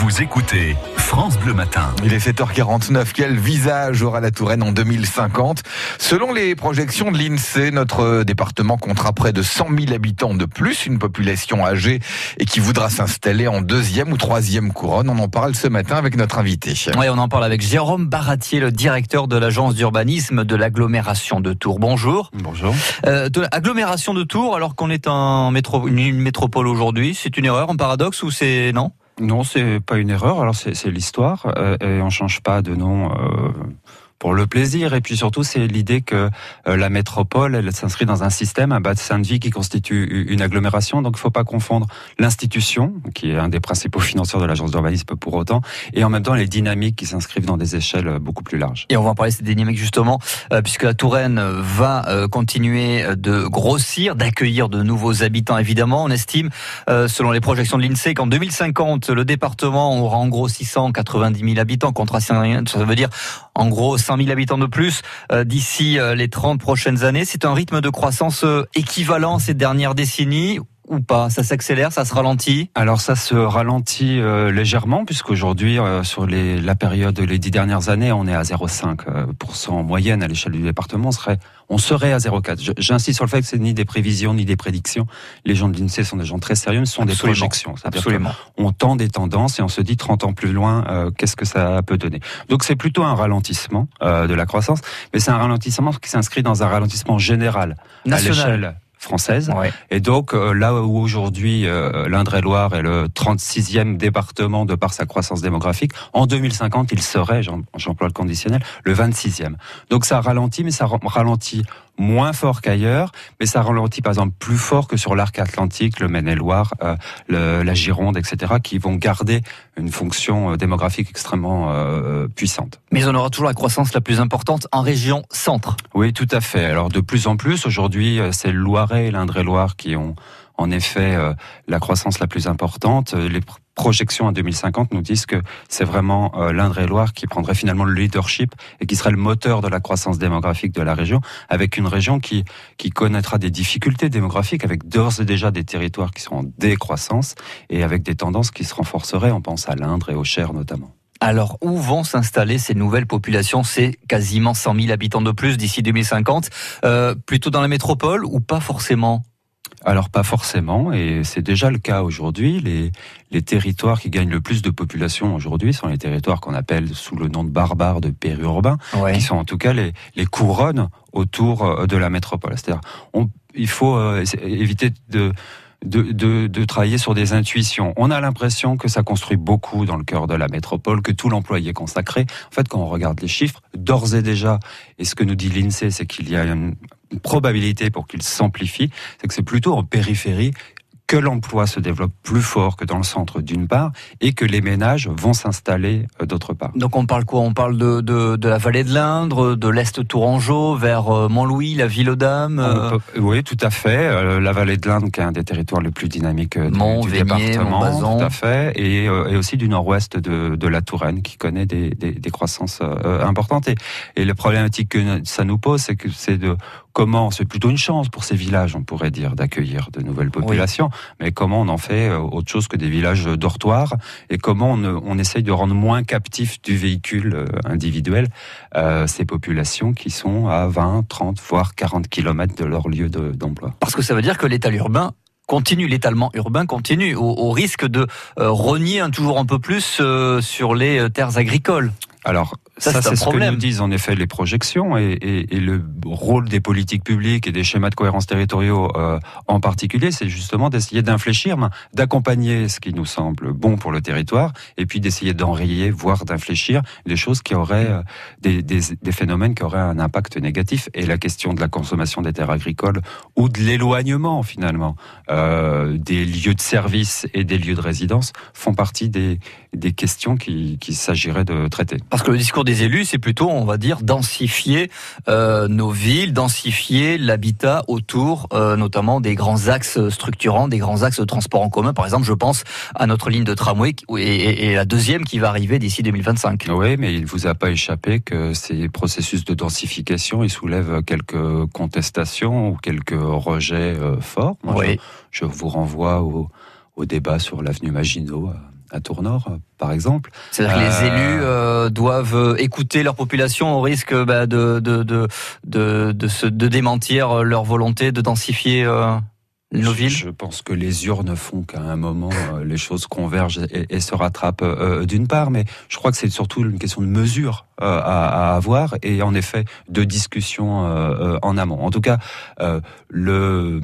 Vous écoutez France Bleu Matin. Il est 7h49. Quel visage aura la Touraine en 2050 Selon les projections de l'INSEE, notre département comptera près de 100 000 habitants de plus, une population âgée et qui voudra s'installer en deuxième ou troisième couronne. On en parle ce matin avec notre invité. Oui, on en parle avec Jérôme Baratier, le directeur de l'agence d'urbanisme de l'agglomération de Tours. Bonjour. Bonjour. Euh, de l'agglomération de Tours, alors qu'on est en métro, une métropole aujourd'hui, c'est une erreur, un paradoxe ou c'est non? Non, c'est pas une erreur. Alors c'est l'histoire euh, et on change pas de nom. Euh, pour le plaisir. Et puis surtout, c'est l'idée que euh, la métropole, elle s'inscrit dans un système, un bassin de vie qui constitue une agglomération. Donc, il ne faut pas confondre l'institution, qui est un des principaux financeurs de l'agence d'urbanisme pour autant, et en même temps les dynamiques qui s'inscrivent dans des échelles beaucoup plus larges. Et on va en parler ces dynamiques justement, euh, puisque la Touraine va euh, continuer de grossir, d'accueillir de nouveaux habitants. Évidemment, on estime, selon les projections de l'INSEE, qu'en 2050, le département aura en gros 690 000 habitants, contre ça veut dire en gros 100 000 habitants de plus euh, d'ici euh, les 30 prochaines années. C'est un rythme de croissance euh, équivalent ces dernières décennies ou pas? Ça s'accélère, ça se ralentit? Alors ça se ralentit euh, légèrement puisqu'aujourd'hui euh, sur les, la période les dix dernières années, on est à 0,5% en moyenne à l'échelle du département. On serait, on serait à 0,4. J'insiste sur le fait que c'est ni des prévisions ni des prédictions. Les gens de l'INSEE sont des gens très sérieux, ce sont des projections. Absolument. On tend des tendances et on se dit 30 ans plus loin, euh, qu'est-ce que ça peut donner? Donc c'est plutôt un ralentissement euh, de la croissance, mais c'est un ralentissement qui s'inscrit dans un ralentissement général National. à l'échelle française. Et donc euh, là où aujourd'hui euh, l'Indre-et-Loire est le 36e département de par sa croissance démographique, en 2050 il serait, j'emploie le conditionnel, le 26e. Donc ça ralentit, mais ça ralentit moins fort qu'ailleurs, mais ça ralentit par exemple plus fort que sur l'arc atlantique, le Maine-et-Loire, euh, la Gironde, etc., qui vont garder une fonction euh, démographique extrêmement euh, puissante. Mais on aura toujours la croissance la plus importante en région centre. Oui, tout à fait. Alors de plus en plus, aujourd'hui, c'est le Loiret et l'Indre-et-Loire qui ont en effet la croissance la plus importante. Les projections à 2050 nous disent que c'est vraiment euh, l'Indre-et-Loire qui prendrait finalement le leadership et qui serait le moteur de la croissance démographique de la région, avec une région qui, qui connaîtra des difficultés démographiques, avec d'ores et déjà des territoires qui sont en décroissance et avec des tendances qui se renforceraient. On pense à l'Indre et au Cher notamment. Alors, où vont s'installer ces nouvelles populations? C'est quasiment 100 000 habitants de plus d'ici 2050. Euh, plutôt dans la métropole ou pas forcément? Alors pas forcément, et c'est déjà le cas aujourd'hui. Les, les territoires qui gagnent le plus de population aujourd'hui sont les territoires qu'on appelle sous le nom de barbares de périurbains, qui sont en tout cas les, les couronnes autour euh, de la métropole. C'est-à-dire, il faut euh, éviter de de, de, de, travailler sur des intuitions. On a l'impression que ça construit beaucoup dans le cœur de la métropole, que tout l'emploi y est consacré. En fait, quand on regarde les chiffres, d'ores et déjà, et ce que nous dit l'INSEE, c'est qu'il y a une probabilité pour qu'il s'amplifie, c'est que c'est plutôt en périphérie que l'emploi se développe plus fort que dans le centre d'une part et que les ménages vont s'installer euh, d'autre part. Donc on parle quoi? On parle de, de, de, la vallée de l'Indre, de l'Est Tourangeau, vers euh, Montlouis, la ville aux Dames euh Oui, tout à fait. La vallée de l'Indre qui est un des territoires les plus dynamiques du, Mont, du département, tout à fait. Et, et aussi du nord-ouest de, de, la Touraine qui connaît des, des, des croissances importantes. Et, et la problématique que ça nous pose, c'est que c'est de comment, c'est plutôt une chance pour ces villages, on pourrait dire, d'accueillir de nouvelles populations, mais comment on en fait euh, autre chose que des villages dortoirs et comment on, on essaye de rendre moins captifs du véhicule euh, individuel euh, ces populations qui sont à 20, 30, voire 40 kilomètres de leur lieu d'emploi. Parce que ça veut dire que l'étal urbain continue, l'étalement urbain continue, au, risque de renier un, toujours un peu plus sur les terres agricoles. Alors, ça, c'est ce que nous disent en effet les projections et, et, et, le rôle des politiques publiques et des schémas de cohérence territoriaux euh, en particulier, c'est justement d'essayer d'infléchir, d'accompagner ce qui nous semble bon pour le territoire et puis d'essayer d'enrayer, voire d'infléchir des choses qui auraient euh, des, des, des, phénomènes qui auraient un impact négatif. Et la question de la consommation des terres agricoles ou de l'éloignement finalement euh, des lieux de service et des lieux de résidence font partie des, des questions qu'il qui s'agirait de traiter. Parce que le discours des élus, c'est plutôt, on va dire, densifier euh, nos villes, densifier l'habitat autour, euh, notamment des grands axes structurants, des grands axes de transport en commun. Par exemple, je pense à notre ligne de tramway et, et la deuxième qui va arriver d'ici 2025. Oui, mais il ne vous a pas échappé que ces processus de densification, ils soulèvent quelques contestations ou quelques rejets euh, forts. oui. je, je, vous renvoie au, au débat sur l'avenue Maginot à Tours-Nord, par exemple. C'est-à-dire que les élus doivent écouter leur population au risque bah, de, de, de, de, de, de démentir leur volonté de densifier nos villes Je pense que les urnes font qu'à un moment, euh, les choses convergent et, se rattrapent euh, d'une part, mais je crois que c'est surtout une question de mesure euh, à, avoir et en effet de discussion en amont. En tout cas, le,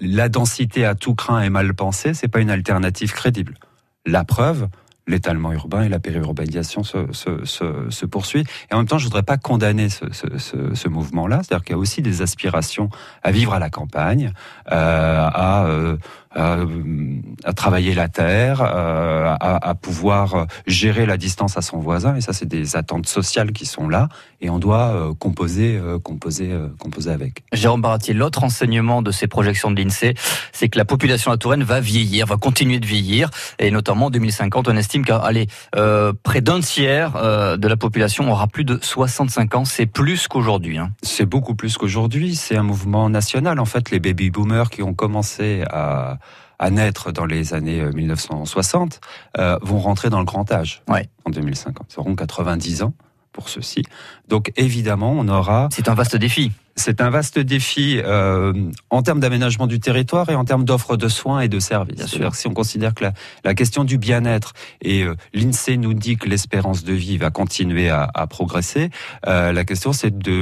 la densité à tout craint et mal pensée, c'est pas une alternative crédible. La preuve, l'étalement urbain et la périurbanisation se, se, se, poursuit. Et en même temps, je voudrais pas condamner ce, ce mouvement-là. C'est-à-dire qu'il y a aussi des aspirations à vivre à la campagne, euh, à euh, à, à, travailler la terre, euh, à, à, pouvoir gérer la distance à son voisin. Et ça, c'est des attentes sociales qui sont là, et on doit composer, composer, composer avec. Jérôme Baratier, l'autre enseignement de ces projections de l'Insee, c'est que la population la Touraine va vieillir, va continuer de vieillir, et notamment en 2050, on estime qu'allez, près d'un tiers de la population aura plus de 65 ans. C'est plus qu'aujourd'hui. Hein. C'est beaucoup plus qu'aujourd'hui. C'est un mouvement national. En fait, les baby boomers qui ont commencé à à naître dans les années 1960 euh, euh, vont rentrer dans le grand âge en 2050. Ils auront 90 ans pour ceux-ci. Donc évidemment, on aura... C'est un vaste défi. C'est un vaste défi euh, en termes d'aménagement du territoire et en termes d'offres de soins et de services. Sûr. Si on considère que la, la question du bien-être et euh, l'INSEE nous dit que l'espérance de vie va continuer à, à progresser, euh, la question c'est de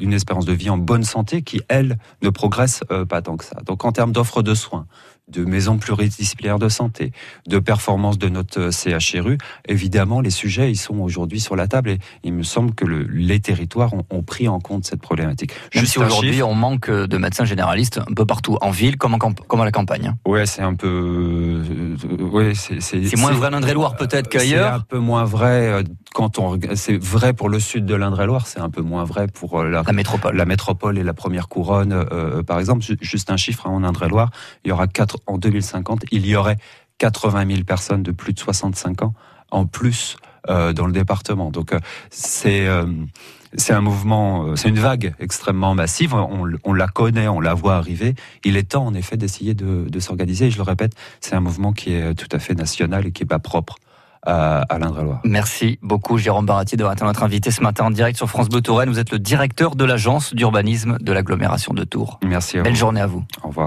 une espérance de vie en bonne santé qui elle ne progresse euh, pas tant que ça. Donc en termes d'offres de soins, de maisons pluridisciplinaires de santé, de performance de notre CHRU, évidemment, les sujets, ils sont aujourd'hui sur la table et il me semble que le, les territoires ont, ont, pris en compte cette problématique. Même Juste si aujourd'hui, on manque de médecins généralistes un peu partout, en ville comme, en, comme à la campagne. Hein. Ouais, c'est un peu... Euh, ouais, c'est moins vrai en Indre-et-Loire peut-être qu'ailleurs C'est un peu moins vrai euh, quand on... C'est vrai pour le sud de l'Indre-et-Loire, c'est un peu moins vrai pour euh, la, la métropole. La métropole et la première couronne, euh, par exemple. Juste un chiffre, hein, en Indre-et-Loire, il y aura quatre en 2050, il y aurait 80 000 personnes de plus de 65 ans en plus euh, dans le département. Donc euh, c'est euh, c'est un mouvement, c'est une vague extrêmement massive. On, on, la connaît, on la voit arriver. Il est temps en effet d'essayer de, de s'organiser. Et je le répète, c'est un mouvement qui est tout à fait national et qui est pas propre à, à l'Indre-et-Loire. Merci beaucoup Jérôme Baratier d'avoir été notre invité ce matin en direct sur France Bleu Touraine. Vous êtes le directeur de l'agence d'urbanisme de l'agglomération de Tours. Merci. Belle journée à vous. Au revoir.